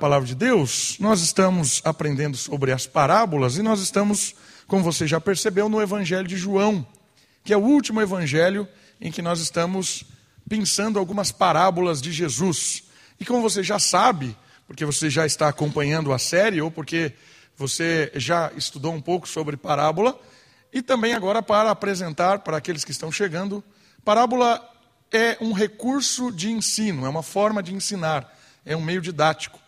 palavra de Deus, nós estamos aprendendo sobre as parábolas e nós estamos, como você já percebeu, no Evangelho de João, que é o último evangelho em que nós estamos pensando algumas parábolas de Jesus. E como você já sabe, porque você já está acompanhando a série ou porque você já estudou um pouco sobre parábola, e também agora para apresentar para aqueles que estão chegando, parábola é um recurso de ensino, é uma forma de ensinar, é um meio didático.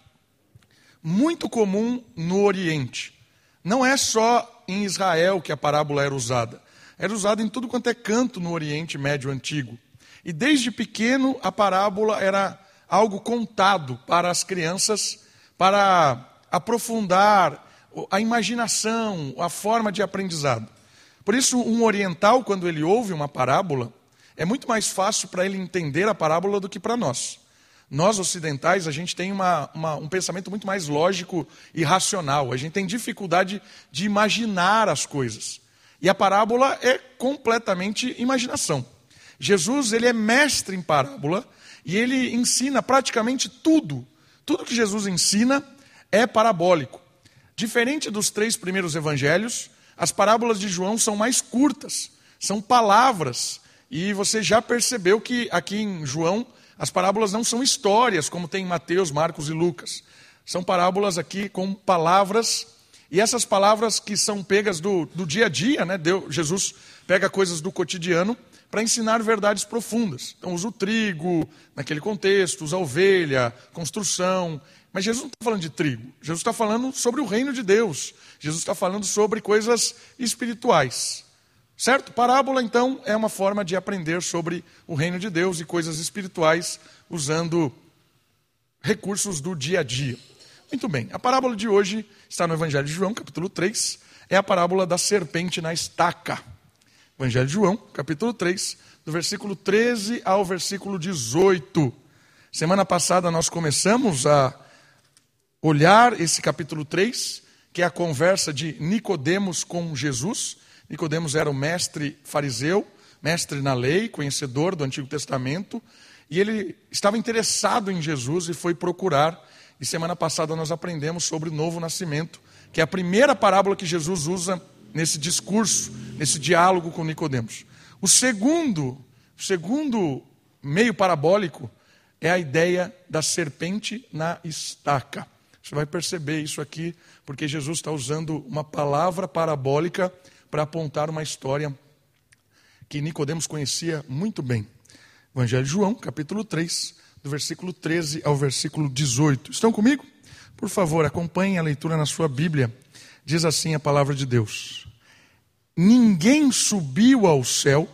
Muito comum no Oriente. Não é só em Israel que a parábola era usada. Era usada em tudo quanto é canto no Oriente Médio Antigo. E desde pequeno a parábola era algo contado para as crianças para aprofundar a imaginação, a forma de aprendizado. Por isso, um oriental, quando ele ouve uma parábola, é muito mais fácil para ele entender a parábola do que para nós. Nós ocidentais, a gente tem uma, uma, um pensamento muito mais lógico e racional. A gente tem dificuldade de imaginar as coisas. E a parábola é completamente imaginação. Jesus ele é mestre em parábola e ele ensina praticamente tudo. Tudo que Jesus ensina é parabólico. Diferente dos três primeiros evangelhos, as parábolas de João são mais curtas, são palavras. E você já percebeu que aqui em João as parábolas não são histórias, como tem em Mateus, Marcos e Lucas. São parábolas aqui com palavras, e essas palavras que são pegas do, do dia a dia, né? Deus, Jesus pega coisas do cotidiano para ensinar verdades profundas. Então, usa o trigo naquele contexto, usa a ovelha, construção. Mas Jesus não está falando de trigo, Jesus está falando sobre o reino de Deus, Jesus está falando sobre coisas espirituais. Certo? Parábola, então, é uma forma de aprender sobre o reino de Deus e coisas espirituais usando recursos do dia a dia. Muito bem, a parábola de hoje está no Evangelho de João, capítulo 3, é a parábola da serpente na estaca. Evangelho de João, capítulo 3, do versículo 13 ao versículo 18. Semana passada nós começamos a olhar esse capítulo 3, que é a conversa de Nicodemos com Jesus. Nicodemos era o mestre fariseu, mestre na lei, conhecedor do Antigo Testamento, e ele estava interessado em Jesus e foi procurar. E semana passada nós aprendemos sobre o novo nascimento, que é a primeira parábola que Jesus usa nesse discurso, nesse diálogo com Nicodemos. O segundo, o segundo meio parabólico é a ideia da serpente na estaca. Você vai perceber isso aqui, porque Jesus está usando uma palavra parabólica para apontar uma história que Nicodemos conhecia muito bem. Evangelho de João, capítulo 3, do versículo 13 ao versículo 18. Estão comigo? Por favor, acompanhem a leitura na sua Bíblia. Diz assim a palavra de Deus: Ninguém subiu ao céu,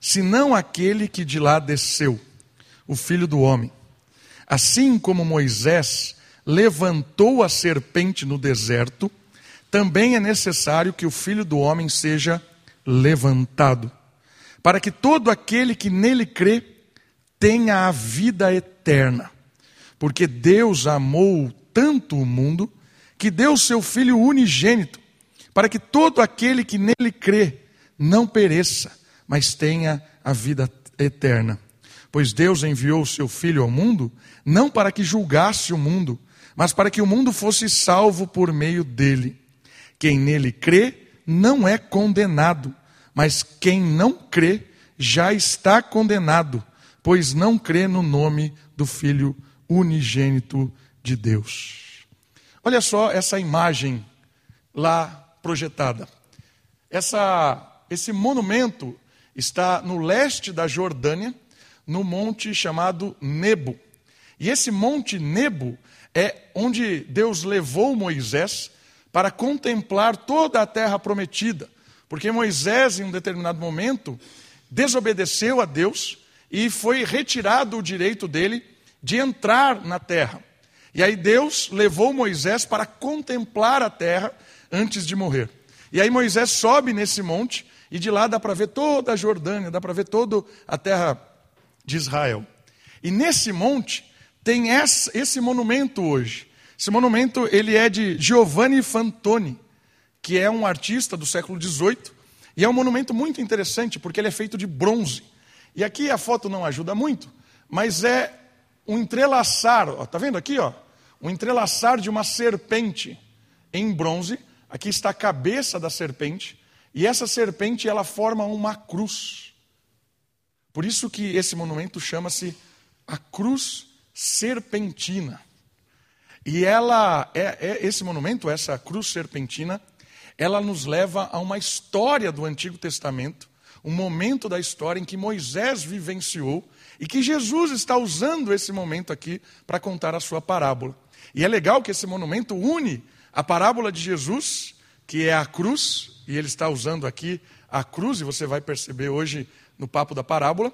senão aquele que de lá desceu, o Filho do homem. Assim como Moisés levantou a serpente no deserto, também é necessário que o filho do homem seja levantado, para que todo aquele que nele crê tenha a vida eterna. Porque Deus amou tanto o mundo que deu seu filho unigênito, para que todo aquele que nele crê não pereça, mas tenha a vida eterna. Pois Deus enviou seu filho ao mundo não para que julgasse o mundo, mas para que o mundo fosse salvo por meio dele. Quem nele crê não é condenado, mas quem não crê já está condenado, pois não crê no nome do Filho unigênito de Deus. Olha só essa imagem lá projetada. Essa, esse monumento está no leste da Jordânia, no monte chamado Nebo. E esse monte Nebo é onde Deus levou Moisés para contemplar toda a terra prometida. Porque Moisés, em um determinado momento, desobedeceu a Deus e foi retirado o direito dele de entrar na terra. E aí Deus levou Moisés para contemplar a terra antes de morrer. E aí Moisés sobe nesse monte e de lá dá para ver toda a Jordânia, dá para ver toda a terra de Israel. E nesse monte tem esse monumento hoje. Esse monumento ele é de Giovanni Fantoni, que é um artista do século XVIII, e é um monumento muito interessante porque ele é feito de bronze. E aqui a foto não ajuda muito, mas é um entrelaçar, ó, tá vendo aqui, ó? um entrelaçar de uma serpente em bronze. Aqui está a cabeça da serpente, e essa serpente ela forma uma cruz. Por isso que esse monumento chama-se a cruz serpentina. E ela é, é, esse monumento, essa cruz serpentina, ela nos leva a uma história do Antigo Testamento, um momento da história em que Moisés vivenciou e que Jesus está usando esse momento aqui para contar a sua parábola. E é legal que esse monumento une a parábola de Jesus, que é a cruz, e ele está usando aqui a cruz, e você vai perceber hoje no papo da parábola,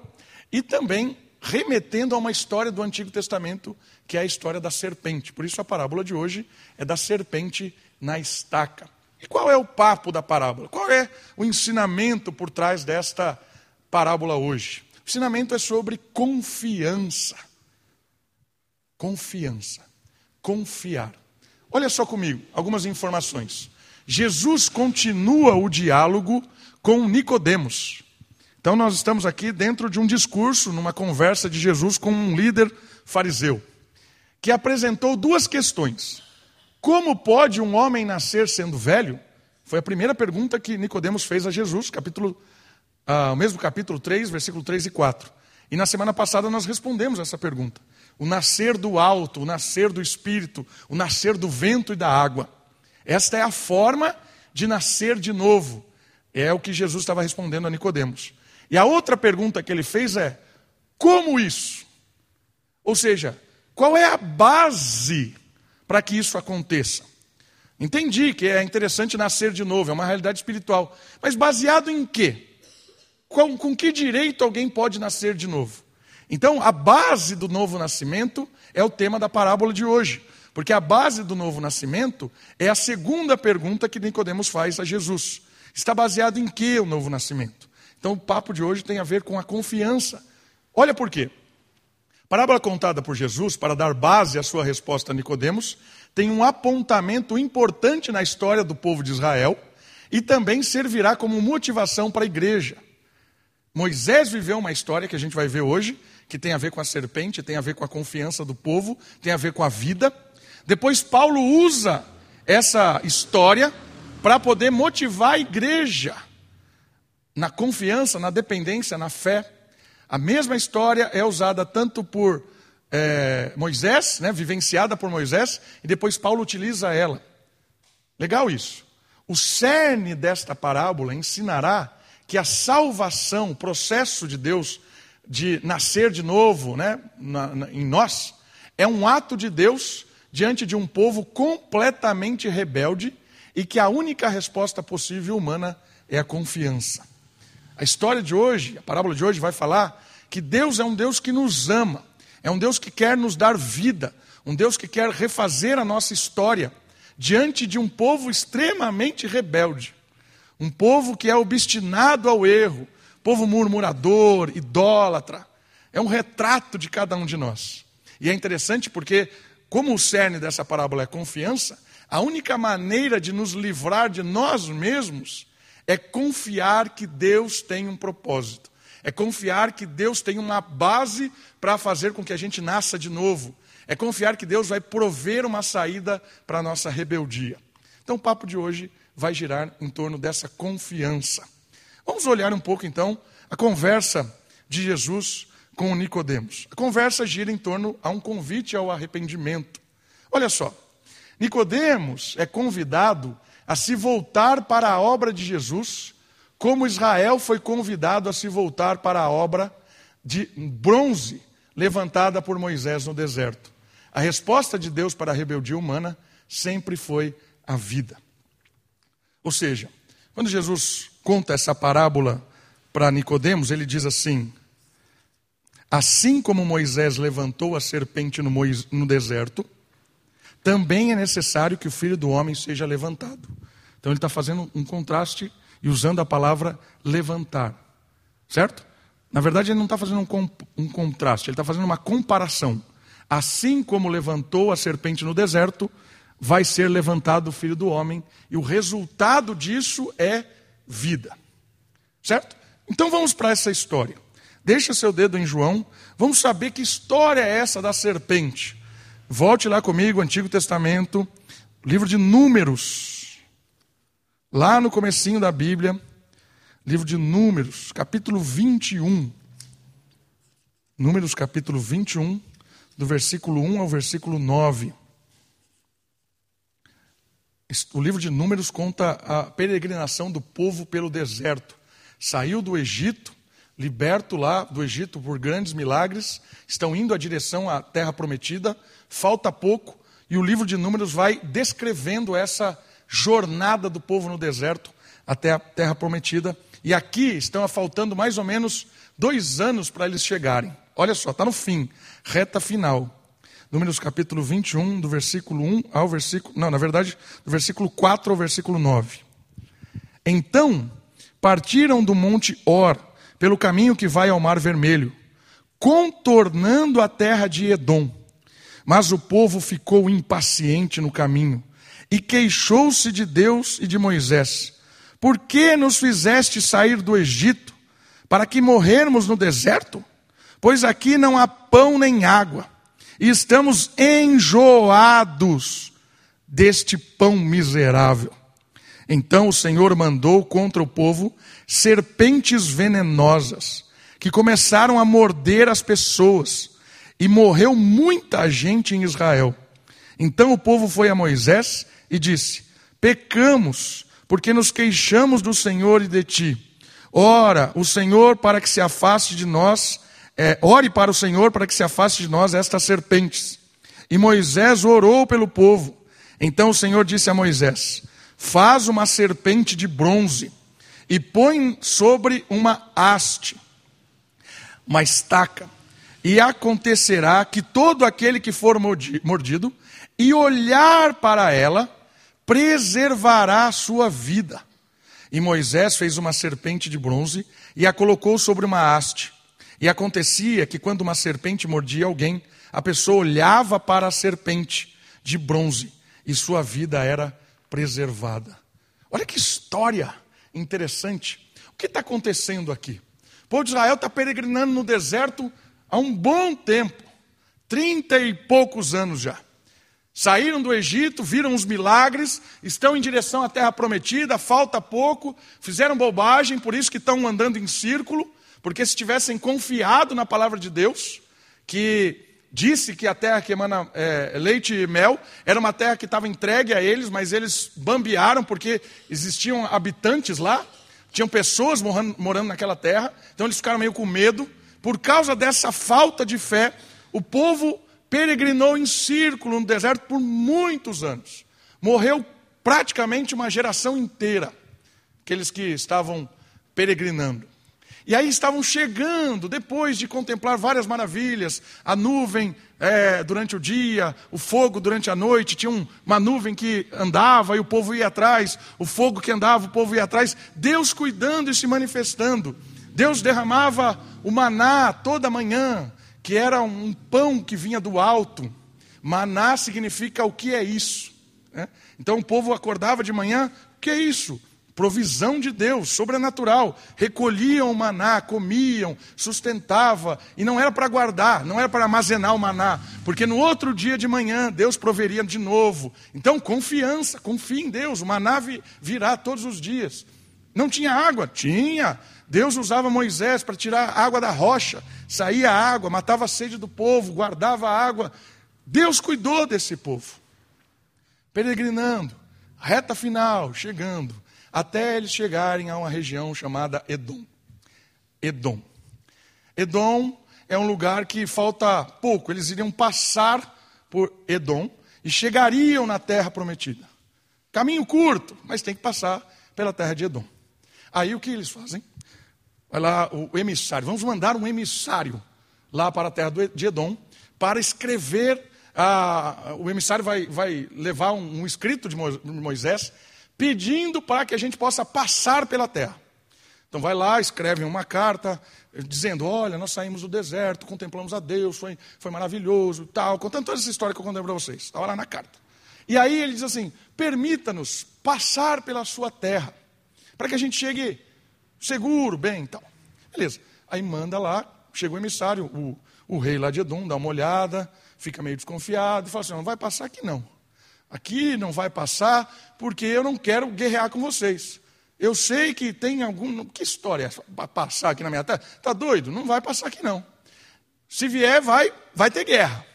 e também remetendo a uma história do Antigo Testamento, que é a história da serpente. Por isso a parábola de hoje é da serpente na estaca. E qual é o papo da parábola? Qual é o ensinamento por trás desta parábola hoje? O ensinamento é sobre confiança. Confiança. Confiar. Olha só comigo, algumas informações. Jesus continua o diálogo com Nicodemos. Então nós estamos aqui dentro de um discurso, numa conversa de Jesus com um líder fariseu, que apresentou duas questões. Como pode um homem nascer sendo velho? Foi a primeira pergunta que Nicodemos fez a Jesus, capítulo, ah, o mesmo capítulo 3, versículo 3 e 4. E na semana passada nós respondemos essa pergunta. O nascer do alto, o nascer do espírito, o nascer do vento e da água. Esta é a forma de nascer de novo. É o que Jesus estava respondendo a Nicodemos. E a outra pergunta que ele fez é: como isso? Ou seja, qual é a base para que isso aconteça? Entendi que é interessante nascer de novo, é uma realidade espiritual. Mas baseado em quê? Com, com que direito alguém pode nascer de novo? Então, a base do novo nascimento é o tema da parábola de hoje. Porque a base do novo nascimento é a segunda pergunta que Nicodemos faz a Jesus. Está baseado em que o novo nascimento? Então o papo de hoje tem a ver com a confiança. Olha por quê. Parábola contada por Jesus, para dar base à sua resposta a Nicodemos, tem um apontamento importante na história do povo de Israel e também servirá como motivação para a igreja. Moisés viveu uma história que a gente vai ver hoje, que tem a ver com a serpente, tem a ver com a confiança do povo, tem a ver com a vida. Depois Paulo usa essa história para poder motivar a igreja na confiança, na dependência, na fé. A mesma história é usada tanto por é, Moisés, né, vivenciada por Moisés, e depois Paulo utiliza ela. Legal isso. O cerne desta parábola ensinará que a salvação, o processo de Deus de nascer de novo né, na, na, em nós, é um ato de Deus diante de um povo completamente rebelde e que a única resposta possível humana é a confiança. A história de hoje, a parábola de hoje vai falar que Deus é um Deus que nos ama, é um Deus que quer nos dar vida, um Deus que quer refazer a nossa história diante de um povo extremamente rebelde, um povo que é obstinado ao erro, povo murmurador, idólatra. É um retrato de cada um de nós. E é interessante porque, como o cerne dessa parábola é confiança, a única maneira de nos livrar de nós mesmos é confiar que Deus tem um propósito. É confiar que Deus tem uma base para fazer com que a gente nasça de novo. É confiar que Deus vai prover uma saída para a nossa rebeldia. Então, o papo de hoje vai girar em torno dessa confiança. Vamos olhar um pouco então a conversa de Jesus com Nicodemos. A conversa gira em torno a um convite ao arrependimento. Olha só, Nicodemos é convidado a se voltar para a obra de Jesus, como Israel foi convidado a se voltar para a obra de bronze levantada por Moisés no deserto. A resposta de Deus para a rebeldia humana sempre foi a vida. Ou seja, quando Jesus conta essa parábola para Nicodemos, ele diz assim: Assim como Moisés levantou a serpente no, deserto, também é necessário que o filho do homem seja levantado. Então ele está fazendo um contraste e usando a palavra levantar. Certo? Na verdade, ele não está fazendo um, um contraste, ele está fazendo uma comparação. Assim como levantou a serpente no deserto, vai ser levantado o filho do homem, e o resultado disso é vida. Certo? Então vamos para essa história. Deixa seu dedo em João, vamos saber que história é essa da serpente. Volte lá comigo, Antigo Testamento, livro de Números. Lá no comecinho da Bíblia, livro de Números, capítulo 21. Números capítulo 21, do versículo 1 ao versículo 9. O livro de Números conta a peregrinação do povo pelo deserto. Saiu do Egito, liberto lá do Egito por grandes milagres, estão indo à direção à terra prometida, falta pouco, e o livro de Números vai descrevendo essa jornada do povo no deserto até a terra prometida. E aqui estão faltando mais ou menos dois anos para eles chegarem. Olha só, está no fim, reta final. Números capítulo 21, do versículo 1 ao versículo. Não, na verdade, do versículo 4 ao versículo 9. Então partiram do monte Or, pelo caminho que vai ao Mar Vermelho, contornando a terra de Edom. Mas o povo ficou impaciente no caminho e queixou-se de Deus e de Moisés: Por que nos fizeste sair do Egito? Para que morrermos no deserto? Pois aqui não há pão nem água e estamos enjoados deste pão miserável. Então o Senhor mandou contra o povo serpentes venenosas, que começaram a morder as pessoas, e morreu muita gente em Israel. Então o povo foi a Moisés e disse: Pecamos, porque nos queixamos do Senhor e de ti. Ora, o Senhor, para que se afaste de nós, é, ore para o Senhor para que se afaste de nós estas serpentes. E Moisés orou pelo povo. Então o Senhor disse a Moisés: Faz uma serpente de bronze e põe sobre uma haste, uma estaca. E acontecerá que todo aquele que for mordido e olhar para ela, preservará a sua vida. E Moisés fez uma serpente de bronze e a colocou sobre uma haste. E acontecia que quando uma serpente mordia alguém, a pessoa olhava para a serpente de bronze e sua vida era preservada. Olha que história interessante. O que está acontecendo aqui? O povo de Israel está peregrinando no deserto há um bom tempo trinta e poucos anos já. Saíram do Egito, viram os milagres, estão em direção à terra prometida, falta pouco, fizeram bobagem, por isso que estão andando em círculo, porque se tivessem confiado na palavra de Deus, que disse que a terra que emana é, leite e mel era uma terra que estava entregue a eles, mas eles bambearam porque existiam habitantes lá, tinham pessoas morando, morando naquela terra, então eles ficaram meio com medo. Por causa dessa falta de fé, o povo peregrinou em círculo no deserto por muitos anos. Morreu praticamente uma geração inteira, aqueles que estavam peregrinando. E aí estavam chegando, depois de contemplar várias maravilhas, a nuvem é, durante o dia, o fogo durante a noite, tinha um, uma nuvem que andava e o povo ia atrás, o fogo que andava, o povo ia atrás, Deus cuidando e se manifestando. Deus derramava o maná toda manhã, que era um pão que vinha do alto. Maná significa o que é isso. Né? Então o povo acordava de manhã, o que é isso? provisão de Deus, sobrenatural. Recolhiam o maná, comiam, sustentava, e não era para guardar, não era para armazenar o maná, porque no outro dia de manhã Deus proveria de novo. Então, confiança, confie em Deus, o maná virá todos os dias. Não tinha água? Tinha. Deus usava Moisés para tirar água da rocha, saía água, matava a sede do povo, guardava a água. Deus cuidou desse povo. Peregrinando, reta final, chegando até eles chegarem a uma região chamada Edom. Edom. Edom é um lugar que falta pouco, eles iriam passar por Edom e chegariam na terra prometida. Caminho curto, mas tem que passar pela terra de Edom. Aí o que eles fazem? Vai lá o emissário, vamos mandar um emissário lá para a terra de Edom para escrever. Ah, o emissário vai, vai levar um, um escrito de Moisés pedindo para que a gente possa passar pela terra. Então vai lá, escreve uma carta dizendo: Olha, nós saímos do deserto, contemplamos a Deus, foi, foi maravilhoso, tal, contando toda essa história que eu contei para vocês. Estava lá na carta. E aí ele diz assim: Permita-nos passar pela sua terra, para que a gente chegue seguro, bem, tal. Beleza. Aí manda lá, chega o emissário, o, o rei lá de Edom, dá uma olhada, fica meio desconfiado e fala assim: não vai passar aqui não. Aqui não vai passar porque eu não quero guerrear com vocês. Eu sei que tem algum. Que história é essa? Passar aqui na minha terra? Está doido? Não vai passar aqui não. Se vier, vai, vai ter guerra.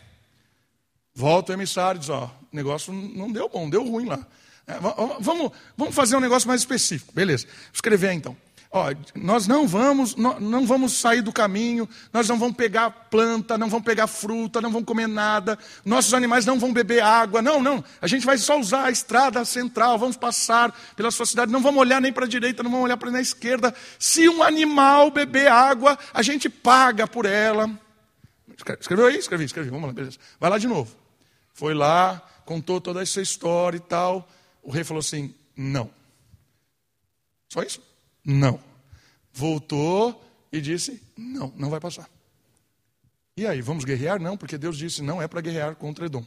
Volta o emissário e diz: ó, o negócio não deu bom, deu ruim lá. É, vamos, vamos fazer um negócio mais específico. Beleza. Escrever então. Ó, nós não vamos, não, vamos sair do caminho, nós não vamos pegar planta, não vamos pegar fruta, não vamos comer nada, nossos animais não vão beber água, não, não. A gente vai só usar a estrada central, vamos passar pela sua cidade, não vamos olhar nem para a direita, não vamos olhar para a esquerda. Se um animal beber água, a gente paga por ela. Escreveu aí? Escrevi, escrevi. Vamos lá, beleza. Vai lá de novo. Foi lá, contou toda essa história e tal. O rei falou assim: não. Só isso? Não. Voltou e disse: não, não vai passar. E aí, vamos guerrear? Não, porque Deus disse: não é para guerrear contra Edom.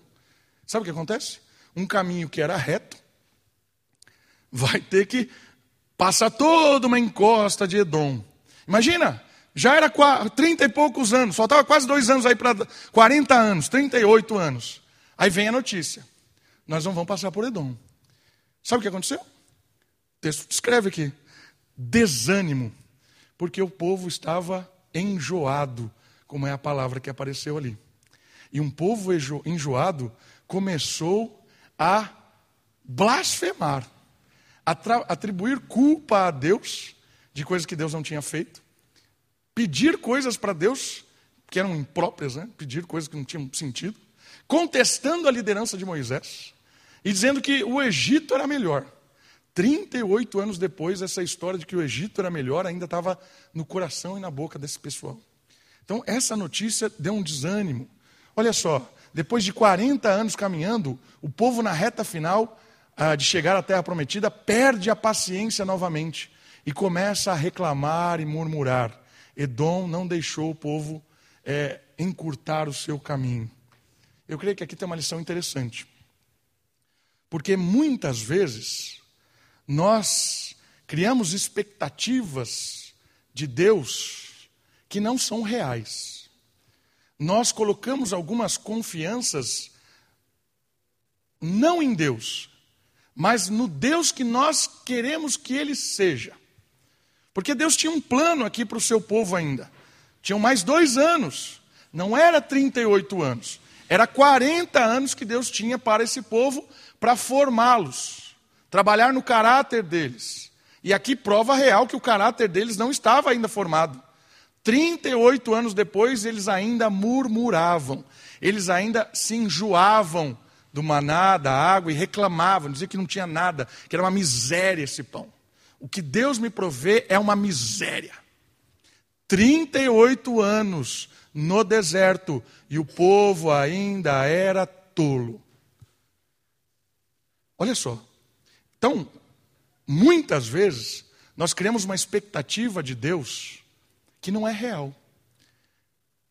Sabe o que acontece? Um caminho que era reto vai ter que passar toda uma encosta de Edom. Imagina, já era 30 e poucos anos, faltava quase dois anos aí para 40 anos, 38 anos. Aí vem a notícia: nós não vamos passar por Edom. Sabe o que aconteceu? O texto descreve aqui: desânimo, porque o povo estava enjoado, como é a palavra que apareceu ali. E um povo enjoado começou a blasfemar, a atribuir culpa a Deus de coisas que Deus não tinha feito, pedir coisas para Deus que eram impróprias, né? pedir coisas que não tinham sentido, contestando a liderança de Moisés e dizendo que o Egito era melhor. 38 anos depois, essa história de que o Egito era melhor ainda estava no coração e na boca desse pessoal. Então, essa notícia deu um desânimo. Olha só, depois de 40 anos caminhando, o povo na reta final ah, de chegar à terra prometida perde a paciência novamente e começa a reclamar e murmurar. Edom não deixou o povo é, encurtar o seu caminho. Eu creio que aqui tem uma lição interessante. Porque muitas vezes nós criamos expectativas de Deus que não são reais. Nós colocamos algumas confianças não em Deus, mas no Deus que nós queremos que Ele seja. Porque Deus tinha um plano aqui para o seu povo ainda. Tinham mais dois anos, não era 38 anos, era 40 anos que Deus tinha para esse povo para formá-los, trabalhar no caráter deles. E aqui prova real que o caráter deles não estava ainda formado. 38 anos depois, eles ainda murmuravam, eles ainda se enjoavam do maná, da água e reclamavam, diziam que não tinha nada, que era uma miséria esse pão. O que Deus me provê é uma miséria. 38 anos no deserto e o povo ainda era tolo. Olha só. Então, muitas vezes, nós criamos uma expectativa de Deus que não é real.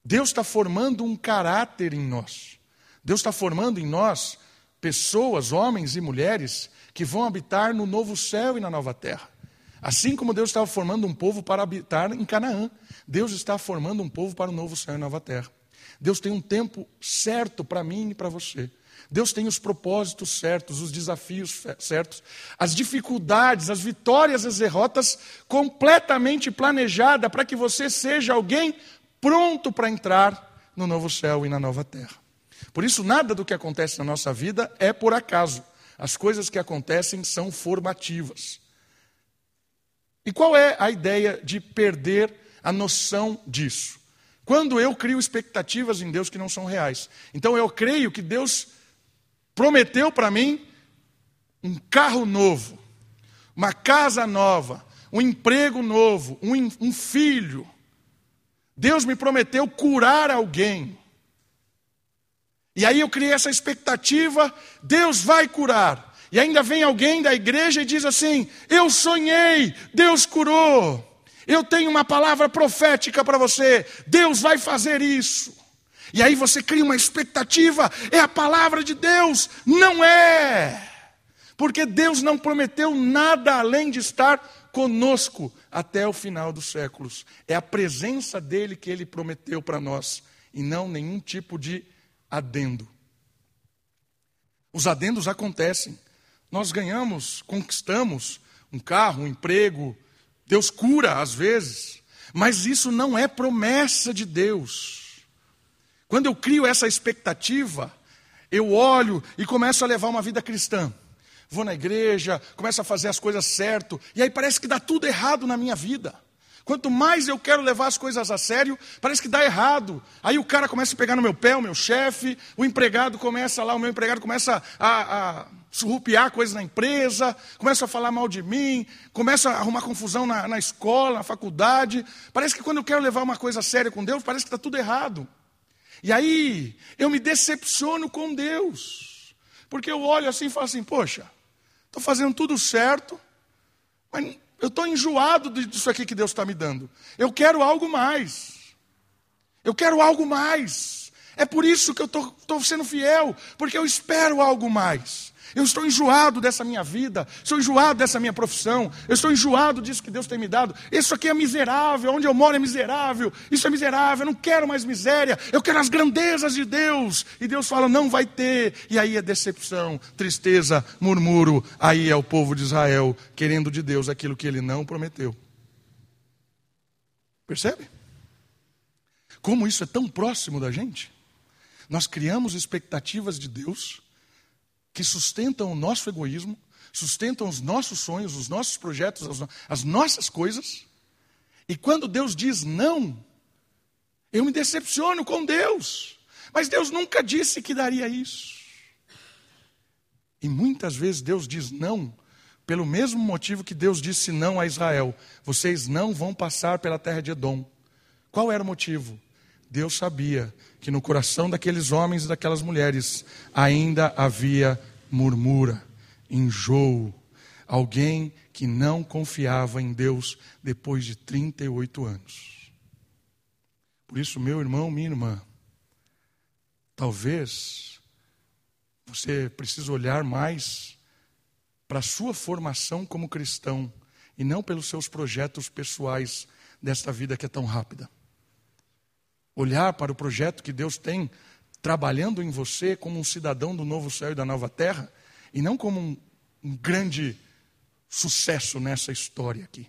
Deus está formando um caráter em nós. Deus está formando em nós pessoas, homens e mulheres, que vão habitar no novo céu e na nova terra. Assim como Deus estava formando um povo para habitar em Canaã, Deus está formando um povo para o novo céu e nova terra. Deus tem um tempo certo para mim e para você. Deus tem os propósitos certos, os desafios certos, as dificuldades, as vitórias, as derrotas completamente planejada para que você seja alguém pronto para entrar no novo céu e na nova terra. Por isso, nada do que acontece na nossa vida é por acaso. As coisas que acontecem são formativas. E qual é a ideia de perder a noção disso? Quando eu crio expectativas em Deus que não são reais. Então eu creio que Deus prometeu para mim um carro novo, uma casa nova, um emprego novo, um, um filho. Deus me prometeu curar alguém. E aí eu criei essa expectativa, Deus vai curar. E ainda vem alguém da igreja e diz assim: Eu sonhei, Deus curou. Eu tenho uma palavra profética para você, Deus vai fazer isso. E aí você cria uma expectativa, é a palavra de Deus. Não é. Porque Deus não prometeu nada além de estar conosco até o final dos séculos. É a presença dele que ele prometeu para nós, e não nenhum tipo de adendo. Os adendos acontecem. Nós ganhamos, conquistamos um carro, um emprego, Deus cura às vezes, mas isso não é promessa de Deus. Quando eu crio essa expectativa, eu olho e começo a levar uma vida cristã. Vou na igreja, começo a fazer as coisas certo, e aí parece que dá tudo errado na minha vida. Quanto mais eu quero levar as coisas a sério, parece que dá errado. Aí o cara começa a pegar no meu pé, o meu chefe, o empregado começa lá, o meu empregado começa a, a surrupiar coisas na empresa, começa a falar mal de mim, começa a arrumar confusão na, na escola, na faculdade. Parece que quando eu quero levar uma coisa séria com Deus, parece que está tudo errado. E aí eu me decepciono com Deus, porque eu olho assim e falo assim: poxa, estou fazendo tudo certo, mas eu estou enjoado disso aqui que Deus está me dando. Eu quero algo mais. Eu quero algo mais. É por isso que eu estou sendo fiel, porque eu espero algo mais. Eu estou enjoado dessa minha vida, estou enjoado dessa minha profissão, eu estou enjoado disso que Deus tem me dado. Isso aqui é miserável, onde eu moro é miserável, isso é miserável, eu não quero mais miséria, eu quero as grandezas de Deus. E Deus fala: não vai ter. E aí é decepção, tristeza, murmúrio. Aí é o povo de Israel querendo de Deus aquilo que ele não prometeu. Percebe? Como isso é tão próximo da gente? Nós criamos expectativas de Deus que sustentam o nosso egoísmo, sustentam os nossos sonhos, os nossos projetos, as nossas coisas. E quando Deus diz não, eu me decepciono com Deus. Mas Deus nunca disse que daria isso. E muitas vezes Deus diz não, pelo mesmo motivo que Deus disse não a Israel: vocês não vão passar pela terra de Edom. Qual era o motivo? Deus sabia que no coração daqueles homens e daquelas mulheres ainda havia murmura, enjoo, alguém que não confiava em Deus depois de 38 anos. Por isso, meu irmão, minha irmã, talvez você precise olhar mais para a sua formação como cristão e não pelos seus projetos pessoais desta vida que é tão rápida olhar para o projeto que Deus tem trabalhando em você como um cidadão do novo céu e da nova terra, e não como um, um grande sucesso nessa história aqui.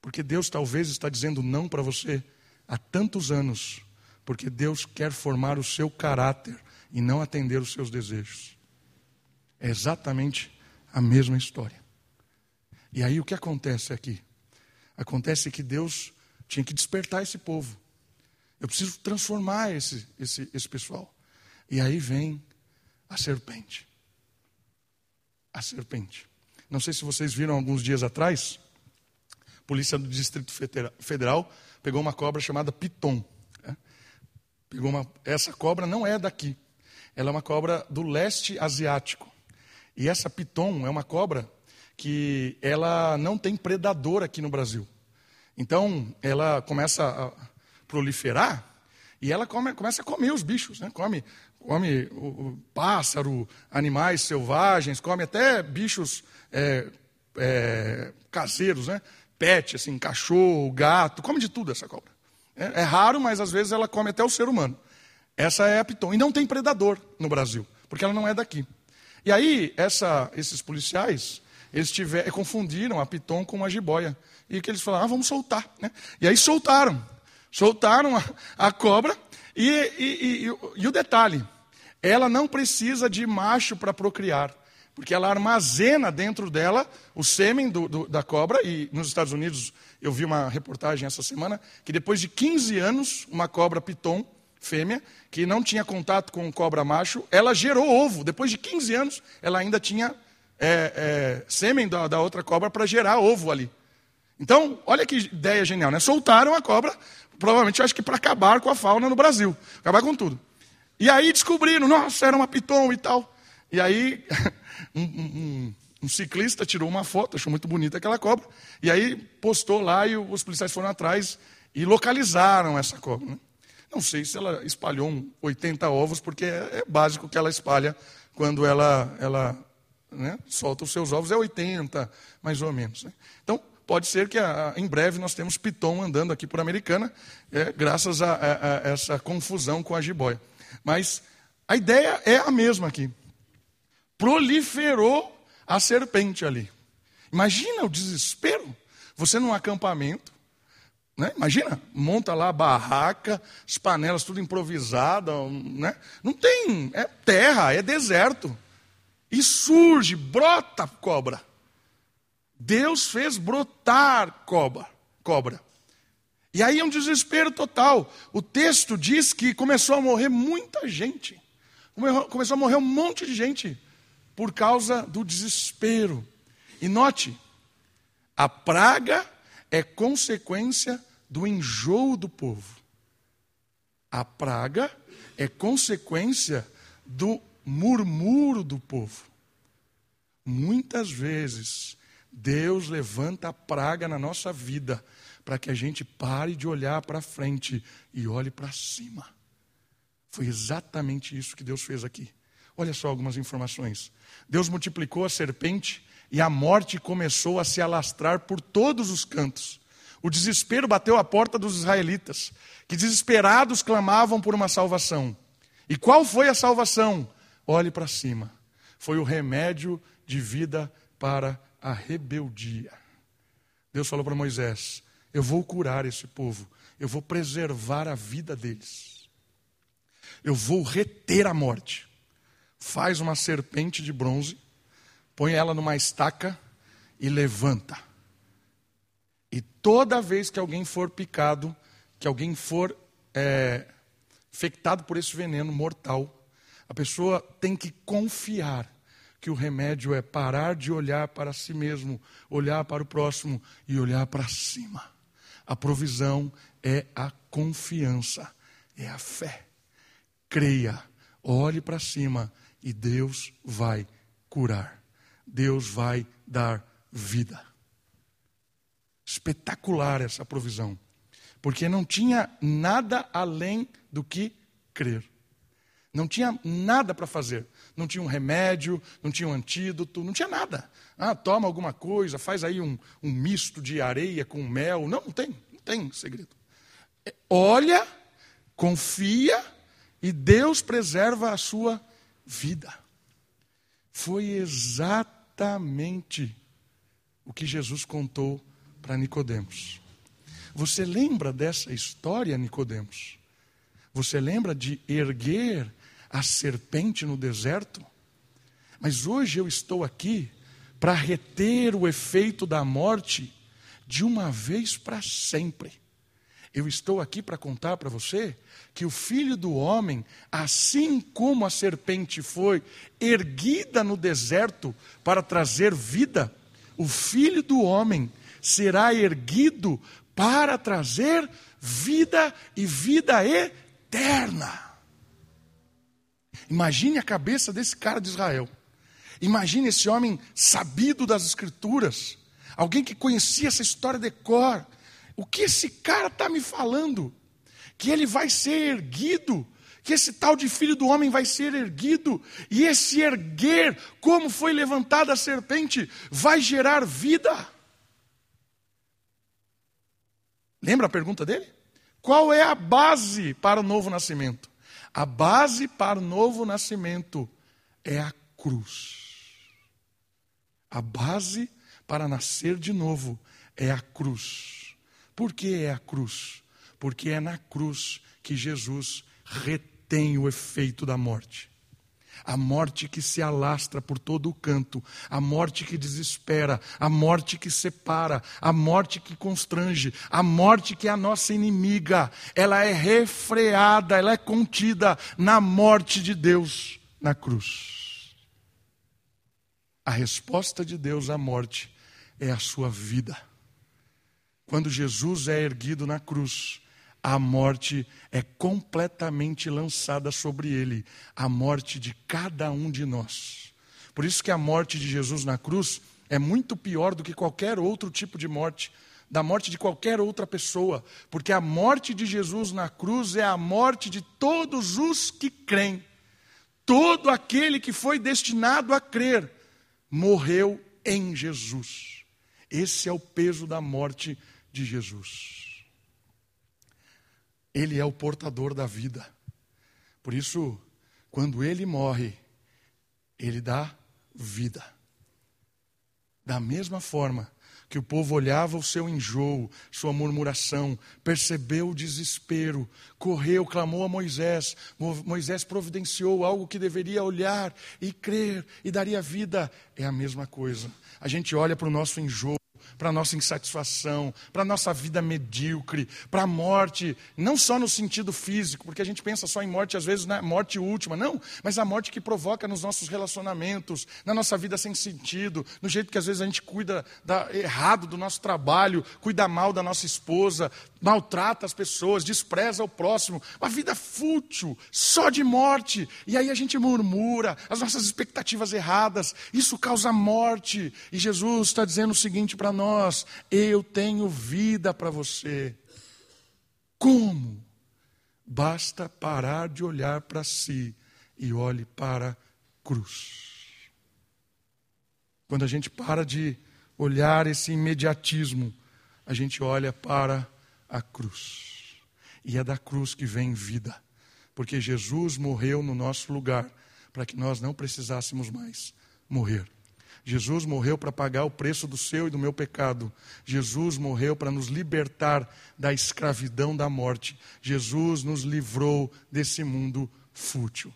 Porque Deus talvez está dizendo não para você há tantos anos, porque Deus quer formar o seu caráter e não atender os seus desejos. É exatamente a mesma história. E aí o que acontece aqui? Acontece que Deus tinha que despertar esse povo. Eu preciso transformar esse, esse, esse pessoal. E aí vem a serpente. A serpente. Não sei se vocês viram alguns dias atrás, a polícia do Distrito Federal pegou uma cobra chamada piton. Né? Pegou uma, essa cobra não é daqui. Ela é uma cobra do leste asiático. E essa piton é uma cobra que ela não tem predador aqui no Brasil. Então, ela começa a proliferar e ela come, começa a comer os bichos, né? come, come o, o pássaro, animais selvagens, come até bichos é, é, caseiros, né? pet, assim, cachorro, gato, come de tudo essa cobra. É, é, raro, mas às vezes ela come até o ser humano. Essa é a piton. E não tem predador no Brasil, porque ela não é daqui. E aí, essa, esses policiais, eles tiver, confundiram a piton com uma jiboia e que eles falaram, ah, vamos soltar. Né? E aí soltaram. Soltaram a, a cobra e, e, e, e, o detalhe, ela não precisa de macho para procriar, porque ela armazena dentro dela o sêmen do, do, da cobra, e nos Estados Unidos eu vi uma reportagem essa semana, que depois de 15 anos, uma cobra piton, fêmea, que não tinha contato com cobra macho, ela gerou ovo. Depois de 15 anos, ela ainda tinha é, é, sêmen da, da outra cobra para gerar ovo ali. Então, olha que ideia genial, né? Soltaram a cobra, provavelmente acho que para acabar com a fauna no Brasil, acabar com tudo. E aí descobriram, nossa, era uma piton e tal. E aí um, um, um, ciclista tirou uma foto, achou muito bonita aquela cobra, e aí postou lá e os policiais foram atrás e localizaram essa cobra. Né? Não sei se ela espalhou 80 ovos, porque é, é básico que ela espalha quando ela, ela né, solta os seus ovos, é 80, mais ou menos. Né? Então, pode ser que a, em breve nós temos piton andando aqui por Americana, é, graças a, a, a, essa confusão com a jiboia. Mas a ideia é a mesma aqui. Proliferou a serpente ali. Imagina o desespero. Você num acampamento, né? Imagina, monta lá a barraca, as panelas tudo improvisada, né? Não tem, é terra, é deserto. E surge, brota cobra. Deus fez brotar cobra, cobra. E aí é um desespero total. O texto diz que começou a morrer muita gente. Começou a morrer um monte de gente por causa do desespero. E note, a praga é consequência do enjoo do povo. A praga é consequência do murmúrio do povo. Muitas vezes, Deus levanta a praga na nossa vida para que a gente pare de olhar para frente e olhe para cima. Foi exatamente isso que Deus fez aqui. Olha só algumas informações. Deus multiplicou a serpente e a morte começou a se alastrar por todos os cantos. O desespero bateu à porta dos israelitas, que desesperados clamavam por uma salvação. E qual foi a salvação? Olhe para cima. Foi o remédio de vida para a rebeldia. Deus falou para Moisés: Eu vou curar esse povo, eu vou preservar a vida deles, eu vou reter a morte. Faz uma serpente de bronze, põe ela numa estaca e levanta. E toda vez que alguém for picado, que alguém for é, infectado por esse veneno mortal, a pessoa tem que confiar que o remédio é parar de olhar para si mesmo, olhar para o próximo e olhar para cima. A provisão é a confiança, é a fé. Creia, olhe para cima e Deus vai curar. Deus vai dar vida. Espetacular essa provisão, porque não tinha nada além do que crer. Não tinha nada para fazer. Não tinha um remédio, não tinha um antídoto, não tinha nada. Ah, toma alguma coisa, faz aí um, um misto de areia com mel. Não, não tem, não tem segredo. É, olha, confia e Deus preserva a sua vida. Foi exatamente o que Jesus contou para Nicodemos. Você lembra dessa história, Nicodemos? Você lembra de erguer a serpente no deserto, mas hoje eu estou aqui para reter o efeito da morte de uma vez para sempre. Eu estou aqui para contar para você que o filho do homem, assim como a serpente foi erguida no deserto para trazer vida, o filho do homem será erguido para trazer vida e vida eterna. Imagine a cabeça desse cara de Israel. Imagine esse homem sabido das Escrituras, alguém que conhecia essa história de cor. O que esse cara está me falando? Que ele vai ser erguido, que esse tal de filho do homem vai ser erguido, e esse erguer, como foi levantada a serpente, vai gerar vida. Lembra a pergunta dele? Qual é a base para o novo nascimento? A base para o novo nascimento é a cruz. A base para nascer de novo é a cruz. Por que é a cruz? Porque é na cruz que Jesus retém o efeito da morte a morte que se alastra por todo o canto, a morte que desespera, a morte que separa, a morte que constrange, a morte que é a nossa inimiga, ela é refreada, ela é contida na morte de Deus na cruz. A resposta de Deus à morte é a sua vida. Quando Jesus é erguido na cruz, a morte é completamente lançada sobre ele, a morte de cada um de nós. Por isso que a morte de Jesus na cruz é muito pior do que qualquer outro tipo de morte, da morte de qualquer outra pessoa, porque a morte de Jesus na cruz é a morte de todos os que creem. Todo aquele que foi destinado a crer morreu em Jesus. Esse é o peso da morte de Jesus. Ele é o portador da vida. Por isso, quando ele morre, ele dá vida. Da mesma forma que o povo olhava o seu enjoo, sua murmuração, percebeu o desespero, correu, clamou a Moisés. Moisés providenciou algo que deveria olhar e crer e daria vida. É a mesma coisa. A gente olha para o nosso enjoo para a nossa insatisfação, para a nossa vida medíocre, para a morte, não só no sentido físico, porque a gente pensa só em morte, às vezes na morte última, não, mas a morte que provoca nos nossos relacionamentos, na nossa vida sem sentido, no jeito que às vezes a gente cuida da, errado do nosso trabalho, cuida mal da nossa esposa, maltrata as pessoas, despreza o próximo, uma vida fútil, só de morte, e aí a gente murmura, as nossas expectativas erradas, isso causa morte, e Jesus está dizendo o seguinte para nós: eu tenho vida para você. Como? Basta parar de olhar para si e olhe para a cruz. Quando a gente para de olhar esse imediatismo, a gente olha para a cruz. E é da cruz que vem vida, porque Jesus morreu no nosso lugar para que nós não precisássemos mais morrer. Jesus morreu para pagar o preço do seu e do meu pecado. Jesus morreu para nos libertar da escravidão da morte. Jesus nos livrou desse mundo fútil.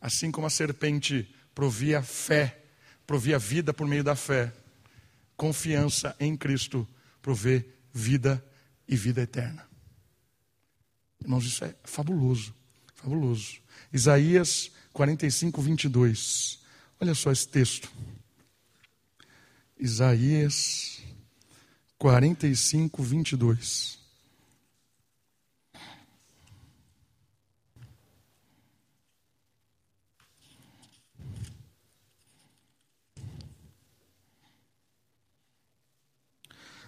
Assim como a serpente provia fé, provia vida por meio da fé, confiança em Cristo provê vida e vida eterna. Irmãos, isso é fabuloso, fabuloso. Isaías 45, 22. Olha só esse texto. Isaías 45, 22.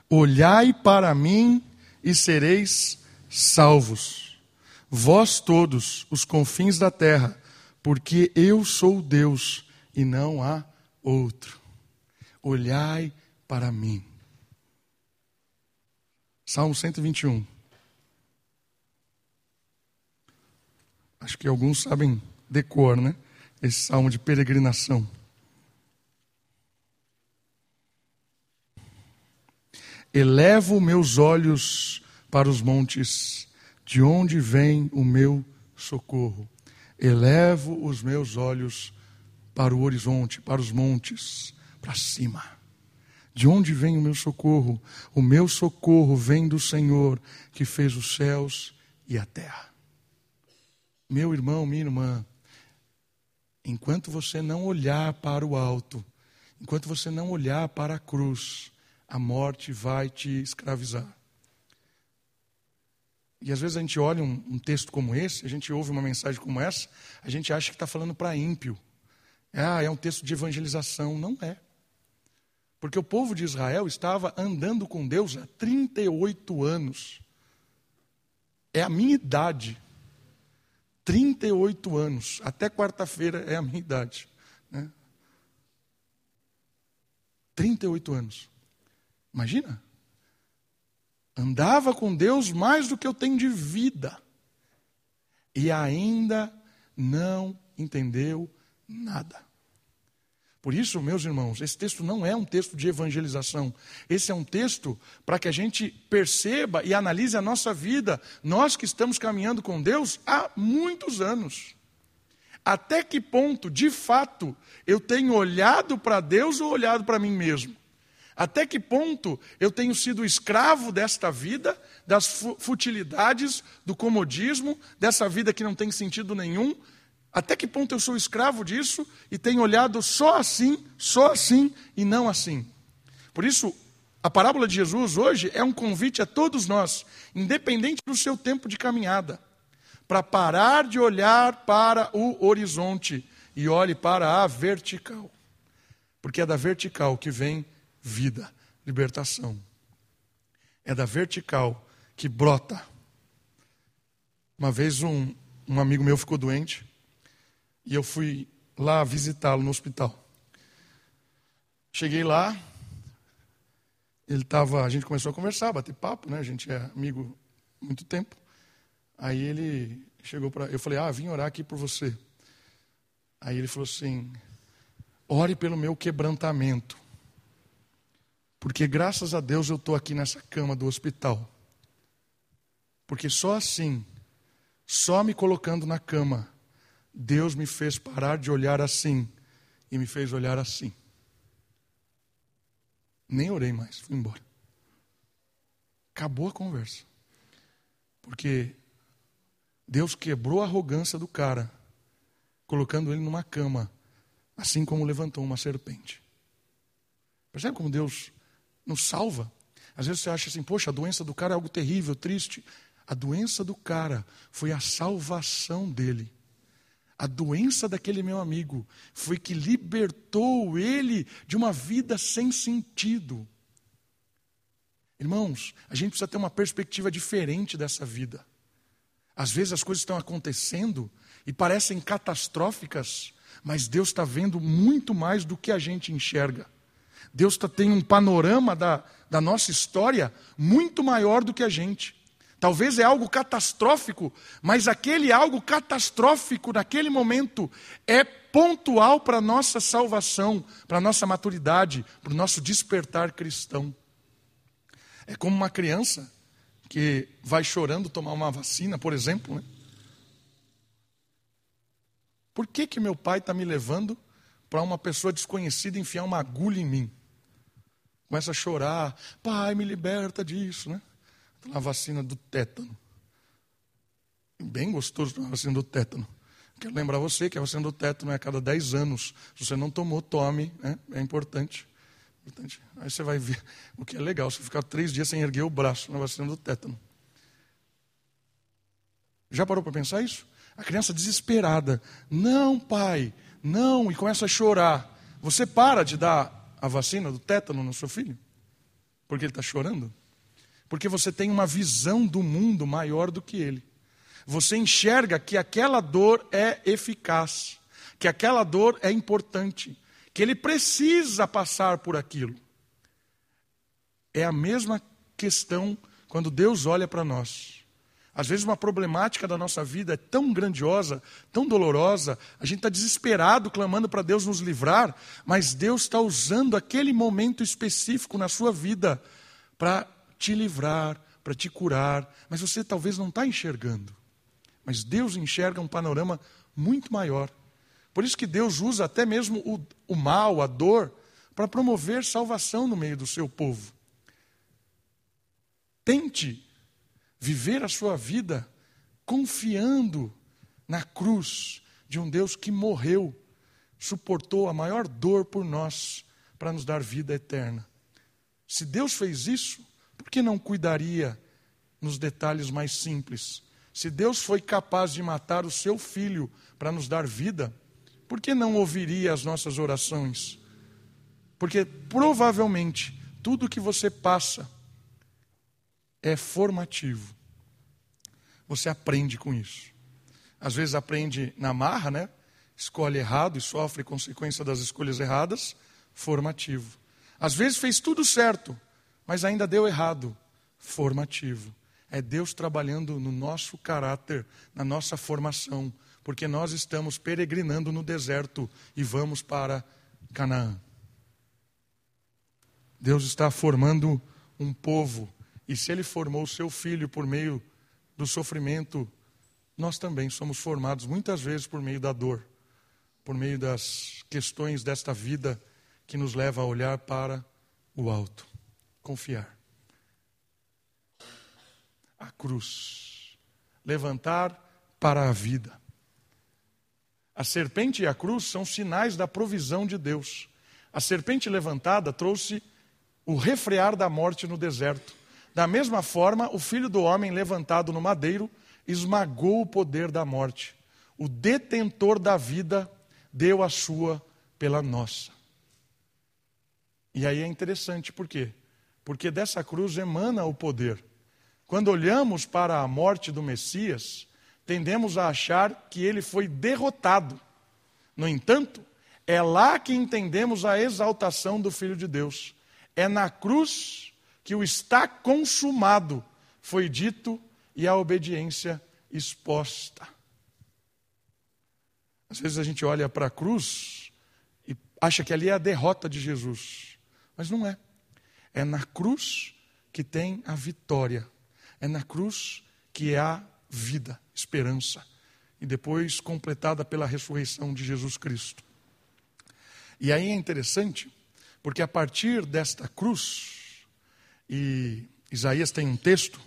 Olhai para mim e sereis salvos, vós todos, os confins da terra, porque eu sou Deus e não há outro olhai para mim. Salmo 121. Acho que alguns sabem decor, né? Esse salmo de peregrinação. Elevo meus olhos para os montes, de onde vem o meu socorro. Elevo os meus olhos para o horizonte, para os montes para cima. De onde vem o meu socorro? O meu socorro vem do Senhor que fez os céus e a terra. Meu irmão, minha irmã, enquanto você não olhar para o alto, enquanto você não olhar para a cruz, a morte vai te escravizar. E às vezes a gente olha um, um texto como esse, a gente ouve uma mensagem como essa, a gente acha que está falando para ímpio. Ah, é um texto de evangelização. Não é. Porque o povo de Israel estava andando com Deus há 38 anos. É a minha idade. 38 anos. Até quarta-feira é a minha idade. Né? 38 anos. Imagina. Andava com Deus mais do que eu tenho de vida. E ainda não entendeu nada. Por isso, meus irmãos, esse texto não é um texto de evangelização. Esse é um texto para que a gente perceba e analise a nossa vida, nós que estamos caminhando com Deus há muitos anos. Até que ponto, de fato, eu tenho olhado para Deus ou olhado para mim mesmo? Até que ponto eu tenho sido escravo desta vida, das futilidades, do comodismo, dessa vida que não tem sentido nenhum, até que ponto eu sou escravo disso e tenho olhado só assim, só assim e não assim? Por isso, a parábola de Jesus hoje é um convite a todos nós, independente do seu tempo de caminhada, para parar de olhar para o horizonte e olhe para a vertical. Porque é da vertical que vem vida, libertação. É da vertical que brota. Uma vez um, um amigo meu ficou doente e eu fui lá visitá-lo no hospital. Cheguei lá, ele estava, a gente começou a conversar, bater papo, né? A gente é amigo há muito tempo. Aí ele chegou para. Eu falei, ah, vim orar aqui por você. Aí ele falou assim: ore pelo meu quebrantamento. Porque graças a Deus eu estou aqui nessa cama do hospital. Porque só assim, só me colocando na cama, Deus me fez parar de olhar assim e me fez olhar assim. Nem orei mais, fui embora. Acabou a conversa. Porque Deus quebrou a arrogância do cara, colocando ele numa cama, assim como levantou uma serpente. Percebe como Deus nos salva? Às vezes você acha assim, poxa, a doença do cara é algo terrível, triste. A doença do cara foi a salvação dele. A doença daquele meu amigo foi que libertou ele de uma vida sem sentido. Irmãos, a gente precisa ter uma perspectiva diferente dessa vida. Às vezes as coisas estão acontecendo e parecem catastróficas, mas Deus está vendo muito mais do que a gente enxerga. Deus está tendo um panorama da, da nossa história muito maior do que a gente. Talvez é algo catastrófico, mas aquele algo catastrófico naquele momento é pontual para a nossa salvação, para a nossa maturidade, para o nosso despertar cristão. É como uma criança que vai chorando tomar uma vacina, por exemplo. Né? Por que, que meu pai está me levando para uma pessoa desconhecida enfiar uma agulha em mim? Começa a chorar, pai, me liberta disso, né? A vacina do tétano. Bem gostoso a vacina do tétano. Quero lembrar você que a vacina do tétano é a cada 10 anos. Se você não tomou, tome, né? é importante. importante. Aí você vai ver o que é legal, você ficar três dias sem erguer o braço na vacina do tétano. Já parou para pensar isso? A criança desesperada, não, pai, não, e começa a chorar. Você para de dar a vacina do tétano no seu filho? Porque ele está chorando? Porque você tem uma visão do mundo maior do que ele. Você enxerga que aquela dor é eficaz, que aquela dor é importante, que ele precisa passar por aquilo. É a mesma questão quando Deus olha para nós. Às vezes, uma problemática da nossa vida é tão grandiosa, tão dolorosa, a gente está desesperado, clamando para Deus nos livrar, mas Deus está usando aquele momento específico na sua vida para te livrar, para te curar, mas você talvez não está enxergando. Mas Deus enxerga um panorama muito maior. Por isso que Deus usa até mesmo o, o mal, a dor, para promover salvação no meio do seu povo. Tente viver a sua vida confiando na cruz de um Deus que morreu, suportou a maior dor por nós para nos dar vida eterna. Se Deus fez isso, por que não cuidaria nos detalhes mais simples? Se Deus foi capaz de matar o seu filho para nos dar vida, por que não ouviria as nossas orações? Porque provavelmente tudo que você passa é formativo. Você aprende com isso. Às vezes aprende na marra, né? Escolhe errado e sofre consequência das escolhas erradas, formativo. Às vezes fez tudo certo, mas ainda deu errado. Formativo. É Deus trabalhando no nosso caráter, na nossa formação, porque nós estamos peregrinando no deserto e vamos para Canaã. Deus está formando um povo, e se Ele formou o seu filho por meio do sofrimento, nós também somos formados muitas vezes por meio da dor, por meio das questões desta vida que nos leva a olhar para o alto confiar. A cruz. Levantar para a vida. A serpente e a cruz são sinais da provisão de Deus. A serpente levantada trouxe o refrear da morte no deserto. Da mesma forma, o filho do homem levantado no madeiro esmagou o poder da morte. O detentor da vida deu a sua pela nossa. E aí é interessante, por quê? Porque dessa cruz emana o poder. Quando olhamos para a morte do Messias, tendemos a achar que ele foi derrotado. No entanto, é lá que entendemos a exaltação do Filho de Deus. É na cruz que o está consumado foi dito e a obediência exposta. Às vezes a gente olha para a cruz e acha que ali é a derrota de Jesus. Mas não é. É na cruz que tem a vitória. É na cruz que há vida, esperança. E depois completada pela ressurreição de Jesus Cristo. E aí é interessante, porque a partir desta cruz, e Isaías tem um texto,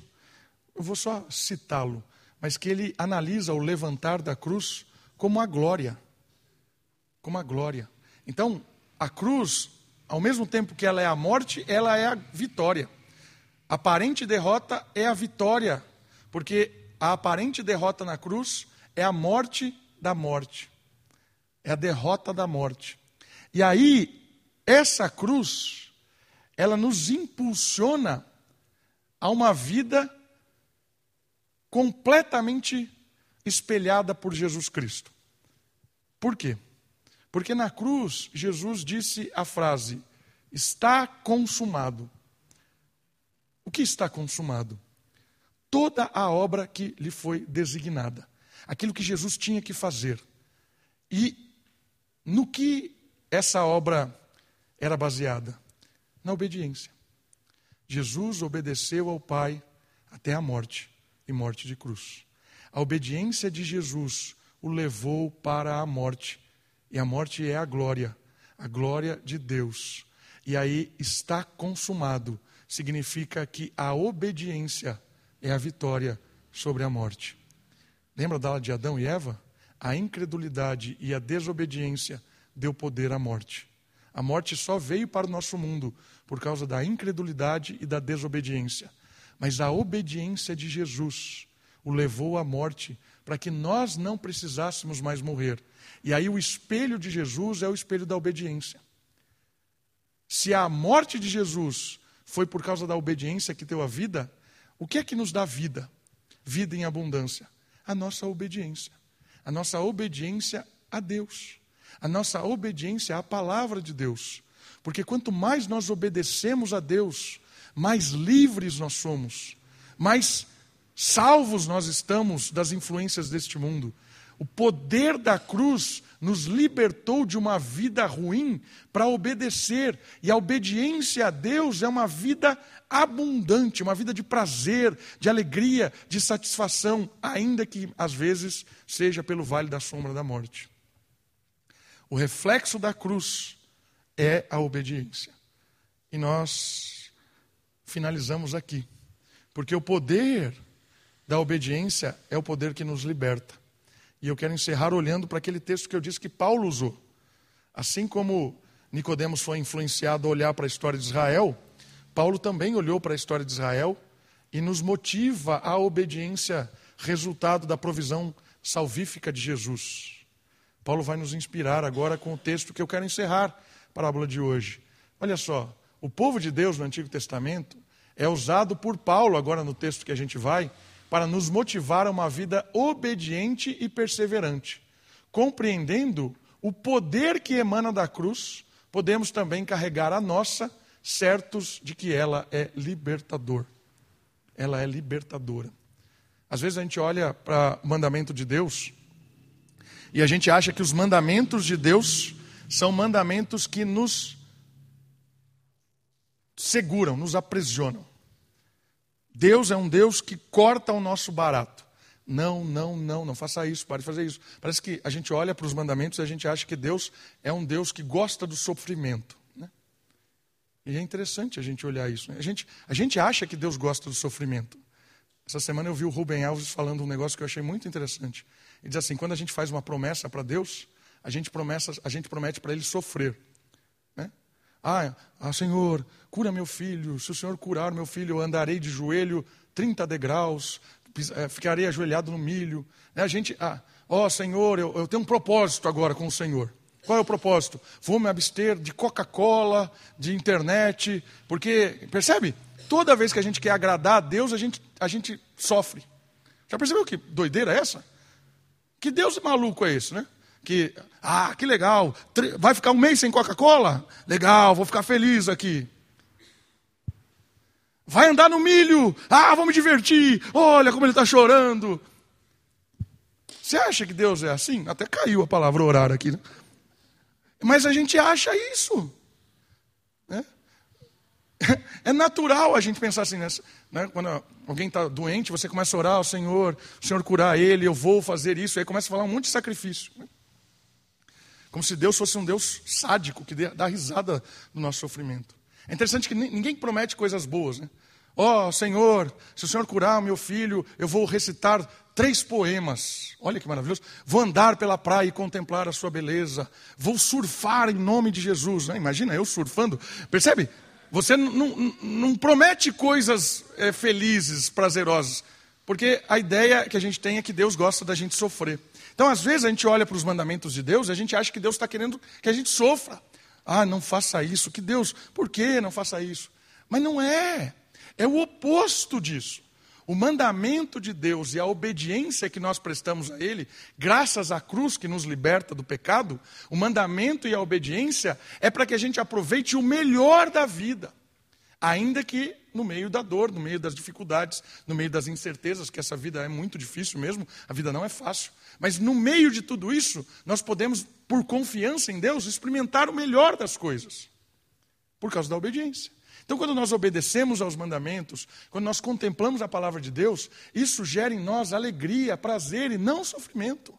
eu vou só citá-lo, mas que ele analisa o levantar da cruz como a glória. Como a glória. Então, a cruz, ao mesmo tempo que ela é a morte, ela é a vitória. A aparente derrota é a vitória, porque a aparente derrota na cruz é a morte da morte. É a derrota da morte. E aí, essa cruz, ela nos impulsiona a uma vida completamente espelhada por Jesus Cristo. Por quê? Porque na cruz, Jesus disse a frase: está consumado. O que está consumado? Toda a obra que lhe foi designada. Aquilo que Jesus tinha que fazer. E no que essa obra era baseada? Na obediência. Jesus obedeceu ao Pai até a morte e morte de cruz. A obediência de Jesus o levou para a morte. E a morte é a glória, a glória de Deus. E aí está consumado. Significa que a obediência é a vitória sobre a morte. Lembra da de Adão e Eva? A incredulidade e a desobediência deu poder à morte. A morte só veio para o nosso mundo por causa da incredulidade e da desobediência. Mas a obediência de Jesus o levou à morte para que nós não precisássemos mais morrer. E aí o espelho de Jesus é o espelho da obediência. Se a morte de Jesus foi por causa da obediência que deu a vida, o que é que nos dá vida? Vida em abundância. A nossa obediência. A nossa obediência a Deus a nossa obediência à palavra de Deus. Porque quanto mais nós obedecemos a Deus, mais livres nós somos, mais salvos nós estamos das influências deste mundo. O poder da cruz nos libertou de uma vida ruim para obedecer, e a obediência a Deus é uma vida abundante, uma vida de prazer, de alegria, de satisfação, ainda que às vezes seja pelo vale da sombra da morte. O reflexo da cruz é a obediência. E nós finalizamos aqui. Porque o poder da obediência é o poder que nos liberta. E eu quero encerrar olhando para aquele texto que eu disse que Paulo usou. Assim como Nicodemos foi influenciado a olhar para a história de Israel, Paulo também olhou para a história de Israel e nos motiva à obediência, resultado da provisão salvífica de Jesus. Paulo vai nos inspirar agora com o texto que eu quero encerrar a parábola de hoje. Olha só, o povo de Deus no Antigo Testamento é usado por Paulo, agora no texto que a gente vai, para nos motivar a uma vida obediente e perseverante. Compreendendo o poder que emana da cruz, podemos também carregar a nossa, certos de que ela é libertador. Ela é libertadora. Às vezes a gente olha para o mandamento de Deus e a gente acha que os mandamentos de Deus são mandamentos que nos seguram, nos aprisionam. Deus é um Deus que corta o nosso barato. Não, não, não, não faça isso, pare de fazer isso. Parece que a gente olha para os mandamentos e a gente acha que Deus é um Deus que gosta do sofrimento. Né? E é interessante a gente olhar isso. Né? A, gente, a gente acha que Deus gosta do sofrimento. Essa semana eu vi o Rubem Alves falando um negócio que eu achei muito interessante. Ele diz assim: quando a gente faz uma promessa para Deus, a gente, promessa, a gente promete para Ele sofrer. Ah, ah, Senhor, cura meu filho. Se o Senhor curar meu filho, eu andarei de joelho 30 degraus, eh, ficarei ajoelhado no milho. Né? A gente, ah, ó oh, Senhor, eu, eu tenho um propósito agora com o Senhor. Qual é o propósito? Vou me abster de Coca-Cola, de internet, porque, percebe? Toda vez que a gente quer agradar a Deus, a gente, a gente sofre. Já percebeu que doideira é essa? Que Deus maluco é esse, né? Que, ah, que legal, vai ficar um mês sem Coca-Cola? Legal, vou ficar feliz aqui. Vai andar no milho, ah, me divertir, olha como ele está chorando. Você acha que Deus é assim? Até caiu a palavra orar aqui. Né? Mas a gente acha isso. Né? É natural a gente pensar assim, né? quando alguém está doente, você começa a orar ao Senhor, o Senhor curar ele, eu vou fazer isso, aí começa a falar um monte de sacrifício. Né? Como se Deus fosse um Deus sádico, que dá risada no nosso sofrimento. É interessante que ninguém promete coisas boas, né? Ó oh, Senhor, se o Senhor curar o meu filho, eu vou recitar três poemas. Olha que maravilhoso. Vou andar pela praia e contemplar a sua beleza. Vou surfar em nome de Jesus. Né? Imagina eu surfando. Percebe? Você não, promete coisas é, felizes, prazerosas. Porque a ideia que a gente tem é que Deus gosta da gente sofrer. Então, às vezes, a gente olha para os mandamentos de Deus e a gente acha que Deus está querendo que a gente sofra. Ah, não faça isso. Que Deus, por que não faça isso? Mas não é. É o oposto disso. O mandamento de Deus e a obediência que nós prestamos a Ele, graças à cruz que nos liberta do pecado, o mandamento e a obediência é para que a gente aproveite o melhor da vida, ainda que no meio da dor, no meio das dificuldades, no meio das incertezas, que essa vida é muito difícil mesmo, a vida não é fácil. Mas no meio de tudo isso, nós podemos, por confiança em Deus, experimentar o melhor das coisas, por causa da obediência. Então, quando nós obedecemos aos mandamentos, quando nós contemplamos a palavra de Deus, isso gera em nós alegria, prazer e não sofrimento.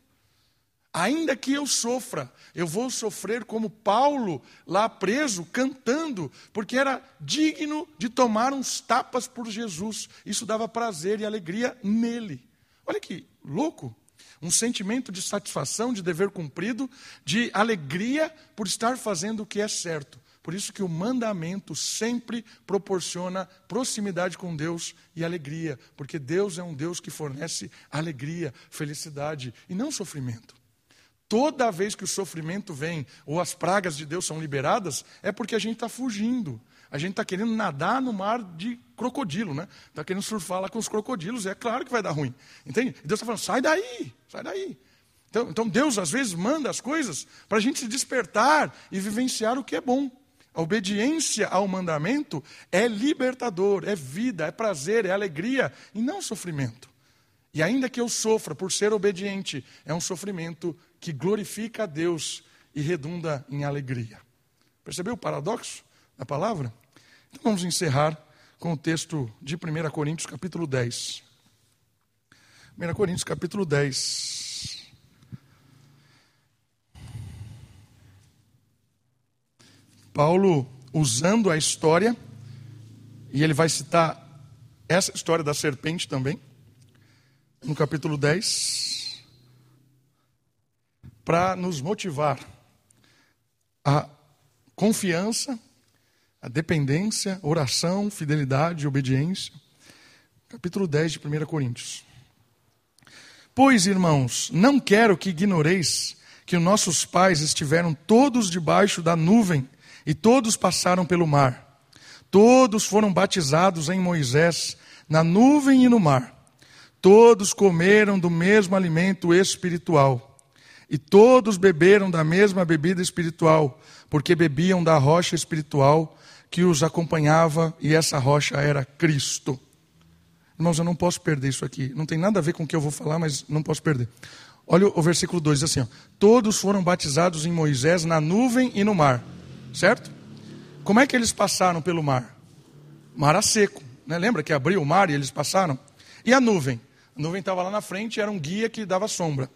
Ainda que eu sofra, eu vou sofrer como Paulo, lá preso, cantando, porque era digno de tomar uns tapas por Jesus. Isso dava prazer e alegria nele. Olha que louco! Um sentimento de satisfação, de dever cumprido, de alegria por estar fazendo o que é certo. Por isso que o mandamento sempre proporciona proximidade com Deus e alegria, porque Deus é um Deus que fornece alegria, felicidade e não sofrimento. Toda vez que o sofrimento vem ou as pragas de Deus são liberadas, é porque a gente está fugindo. A gente está querendo nadar no mar de crocodilo, né? Está querendo surfar lá com os crocodilos, é claro que vai dar ruim. Entende? E Deus está falando, sai daí, sai daí. Então, então Deus às vezes manda as coisas para a gente se despertar e vivenciar o que é bom. A obediência ao mandamento é libertador, é vida, é prazer, é alegria e não sofrimento. E ainda que eu sofra por ser obediente, é um sofrimento que glorifica a Deus e redunda em alegria. Percebeu o paradoxo da palavra? Então vamos encerrar com o texto de 1 Coríntios, capítulo 10. 1 Coríntios, capítulo 10. Paulo usando a história, e ele vai citar essa história da serpente também, no capítulo 10, para nos motivar a confiança, a dependência, oração, fidelidade, obediência. Capítulo 10 de 1 Coríntios. Pois, irmãos, não quero que ignoreis que nossos pais estiveram todos debaixo da nuvem e todos passaram pelo mar. Todos foram batizados em Moisés, na nuvem e no mar. Todos comeram do mesmo alimento espiritual. E todos beberam da mesma bebida espiritual, porque bebiam da rocha espiritual que os acompanhava, e essa rocha era Cristo. Irmãos, eu não posso perder isso aqui. Não tem nada a ver com o que eu vou falar, mas não posso perder. Olha o versículo 2, diz assim: ó, Todos foram batizados em Moisés na nuvem e no mar. Certo? Como é que eles passaram pelo mar? Mar a seco. Né? Lembra que abriu o mar e eles passaram? E a nuvem? A nuvem estava lá na frente, era um guia que dava sombra.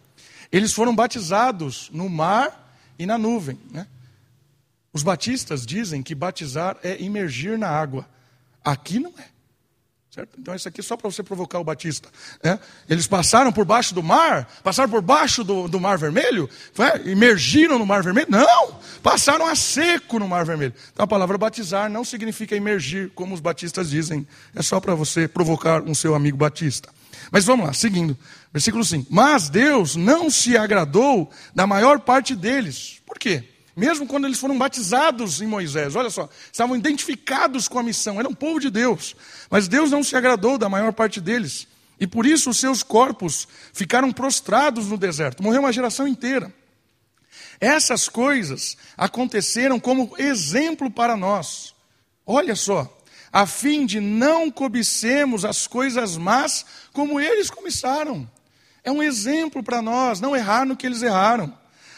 Eles foram batizados no mar e na nuvem. Né? Os batistas dizem que batizar é imergir na água. Aqui não é. Certo? Então, isso aqui é só para você provocar o Batista. Né? Eles passaram por baixo do mar, passaram por baixo do, do Mar Vermelho, foi? emergiram no Mar Vermelho? Não! Passaram a seco no Mar Vermelho. Então, a palavra batizar não significa emergir, como os batistas dizem. É só para você provocar um seu amigo batista. Mas vamos lá, seguindo. Versículo 5. Mas Deus não se agradou da maior parte deles. Por quê? Mesmo quando eles foram batizados em Moisés, olha só, estavam identificados com a missão, eram povo de Deus, mas Deus não se agradou da maior parte deles, e por isso os seus corpos ficaram prostrados no deserto, morreu uma geração inteira. Essas coisas aconteceram como exemplo para nós, olha só, a fim de não cobicemos as coisas más como eles começaram. É um exemplo para nós, não errar no que eles erraram.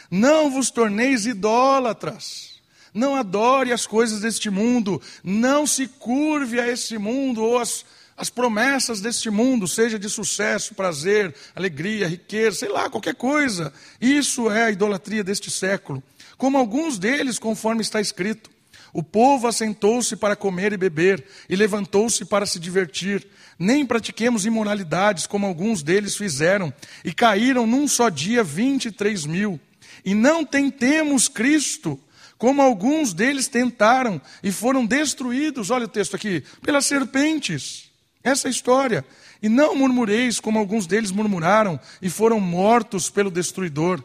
Não vos torneis idólatras. Não adore as coisas deste mundo. Não se curve a esse mundo ou as, as promessas deste mundo, seja de sucesso, prazer, alegria, riqueza, sei lá, qualquer coisa. Isso é a idolatria deste século. Como alguns deles, conforme está escrito. O povo assentou-se para comer e beber, e levantou-se para se divertir. Nem pratiquemos imoralidades, como alguns deles fizeram, e caíram num só dia vinte e três mil. E não tentemos Cristo, como alguns deles tentaram e foram destruídos, olha o texto aqui, pelas serpentes. Essa é história. E não murmureis, como alguns deles murmuraram e foram mortos pelo destruidor.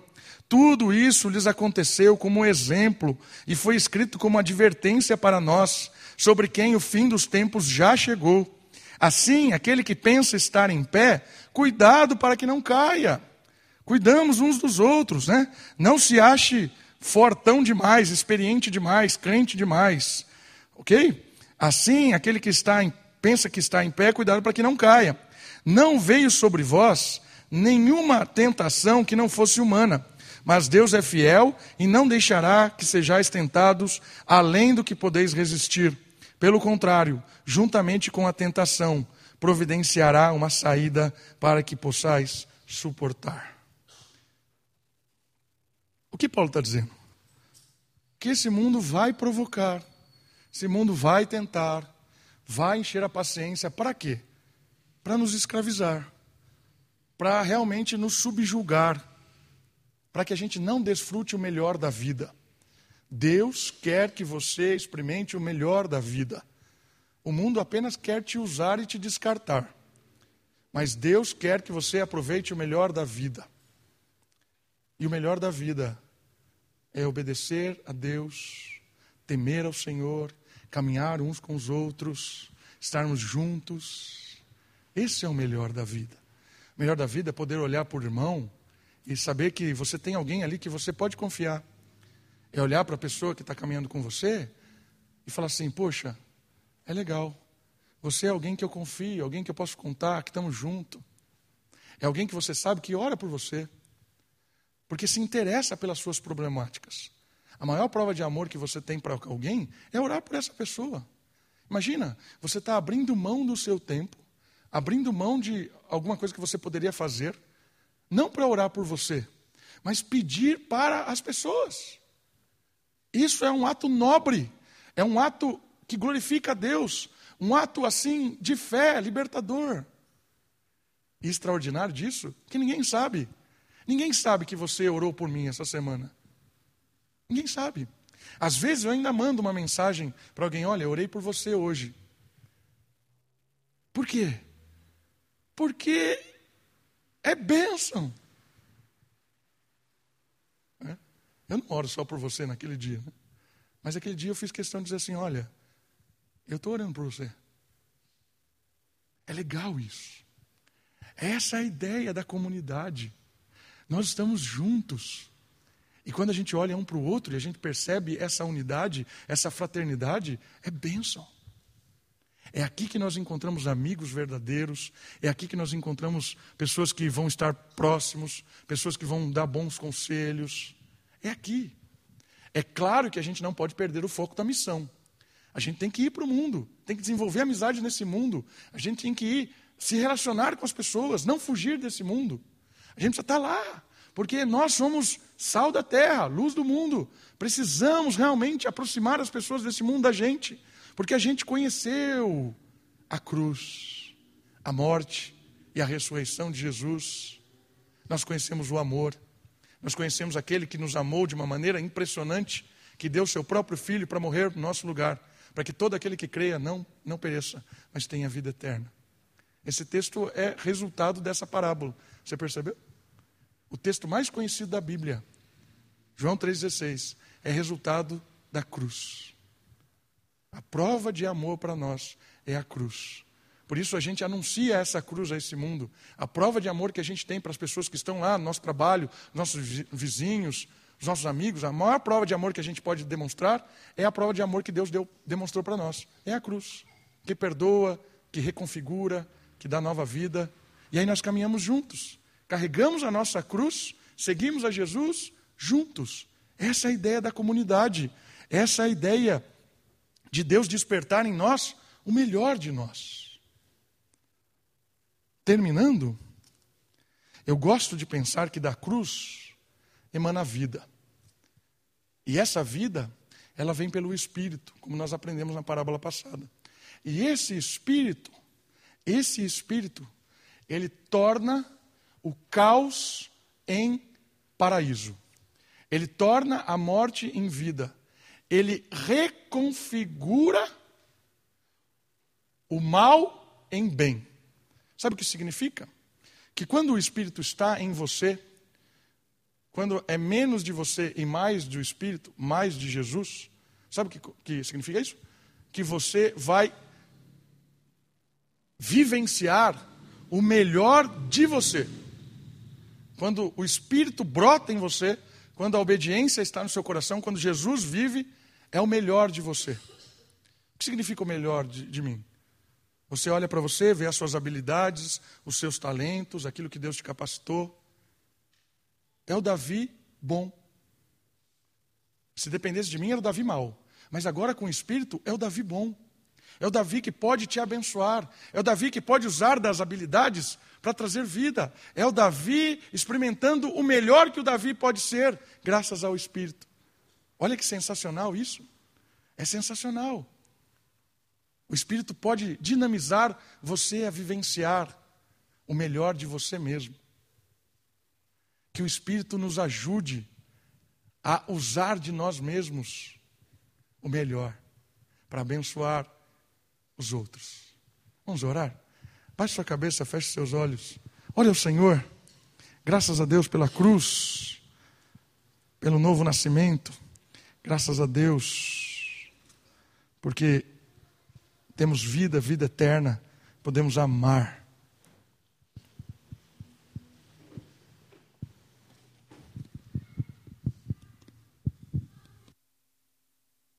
Tudo isso lhes aconteceu como exemplo e foi escrito como advertência para nós, sobre quem o fim dos tempos já chegou. Assim, aquele que pensa estar em pé, cuidado para que não caia. Cuidamos uns dos outros, né? Não se ache fortão demais, experiente demais, crente demais. Ok? Assim, aquele que está em, pensa que está em pé, cuidado para que não caia. Não veio sobre vós nenhuma tentação que não fosse humana, mas Deus é fiel e não deixará que sejais tentados além do que podeis resistir. Pelo contrário, juntamente com a tentação, providenciará uma saída para que possais suportar. O que Paulo está dizendo? Que esse mundo vai provocar, esse mundo vai tentar, vai encher a paciência, para quê? Para nos escravizar, para realmente nos subjugar, para que a gente não desfrute o melhor da vida. Deus quer que você experimente o melhor da vida. O mundo apenas quer te usar e te descartar. Mas Deus quer que você aproveite o melhor da vida. E o melhor da vida é obedecer a Deus, temer ao Senhor, caminhar uns com os outros, estarmos juntos. Esse é o melhor da vida. O melhor da vida é poder olhar o irmão e saber que você tem alguém ali que você pode confiar. É olhar para a pessoa que está caminhando com você e falar assim: Poxa, é legal. Você é alguém que eu confio, alguém que eu posso contar, que estamos juntos. É alguém que você sabe que ora por você porque se interessa pelas suas problemáticas. A maior prova de amor que você tem para alguém é orar por essa pessoa. Imagina, você está abrindo mão do seu tempo, abrindo mão de alguma coisa que você poderia fazer, não para orar por você, mas pedir para as pessoas. Isso é um ato nobre, é um ato que glorifica a Deus, um ato assim de fé, libertador. E extraordinário disso, que ninguém sabe. Ninguém sabe que você orou por mim essa semana. Ninguém sabe. Às vezes eu ainda mando uma mensagem para alguém: olha, eu orei por você hoje. Por quê? Porque é bênção. É? Eu não oro só por você naquele dia. Né? Mas aquele dia eu fiz questão de dizer assim: olha, eu estou orando por você. É legal isso. Essa é a ideia da comunidade. Nós estamos juntos. E quando a gente olha um para o outro e a gente percebe essa unidade, essa fraternidade, é bênção. É aqui que nós encontramos amigos verdadeiros, é aqui que nós encontramos pessoas que vão estar próximos, pessoas que vão dar bons conselhos. É aqui. É claro que a gente não pode perder o foco da missão. A gente tem que ir para o mundo, tem que desenvolver amizade nesse mundo, a gente tem que ir se relacionar com as pessoas, não fugir desse mundo. A gente precisa estar lá, porque nós somos sal da terra, luz do mundo. Precisamos realmente aproximar as pessoas desse mundo da gente, porque a gente conheceu a cruz, a morte e a ressurreição de Jesus. Nós conhecemos o amor, nós conhecemos aquele que nos amou de uma maneira impressionante, que deu seu próprio filho para morrer no nosso lugar, para que todo aquele que creia não, não pereça, mas tenha vida eterna. Esse texto é resultado dessa parábola. Você percebeu? O texto mais conhecido da Bíblia, João 3,16, é resultado da cruz. A prova de amor para nós é a cruz. Por isso a gente anuncia essa cruz a esse mundo. A prova de amor que a gente tem para as pessoas que estão lá no nosso trabalho, nossos vizinhos, os nossos amigos, a maior prova de amor que a gente pode demonstrar é a prova de amor que Deus deu, demonstrou para nós. É a cruz, que perdoa, que reconfigura, que dá nova vida. E aí nós caminhamos juntos carregamos a nossa cruz, seguimos a Jesus juntos. Essa é a ideia da comunidade. Essa é a ideia de Deus despertar em nós o melhor de nós. Terminando, eu gosto de pensar que da cruz emana vida. E essa vida, ela vem pelo Espírito, como nós aprendemos na parábola passada. E esse Espírito, esse Espírito, ele torna o caos em paraíso. Ele torna a morte em vida. Ele reconfigura o mal em bem. Sabe o que significa? Que quando o Espírito está em você, quando é menos de você e mais do Espírito, mais de Jesus, sabe o que, que significa isso? Que você vai vivenciar o melhor de você. Quando o Espírito brota em você, quando a obediência está no seu coração, quando Jesus vive, é o melhor de você. O que significa o melhor de, de mim? Você olha para você, vê as suas habilidades, os seus talentos, aquilo que Deus te capacitou. É o Davi bom. Se dependesse de mim, era o Davi mau. Mas agora com o Espírito, é o Davi bom. É o Davi que pode te abençoar. É o Davi que pode usar das habilidades para trazer vida. É o Davi experimentando o melhor que o Davi pode ser, graças ao Espírito. Olha que sensacional isso. É sensacional. O Espírito pode dinamizar você a vivenciar o melhor de você mesmo. Que o Espírito nos ajude a usar de nós mesmos o melhor para abençoar os outros. Vamos orar? Baixe sua cabeça, feche seus olhos. Olha o Senhor. Graças a Deus pela cruz, pelo novo nascimento. Graças a Deus, porque temos vida, vida eterna, podemos amar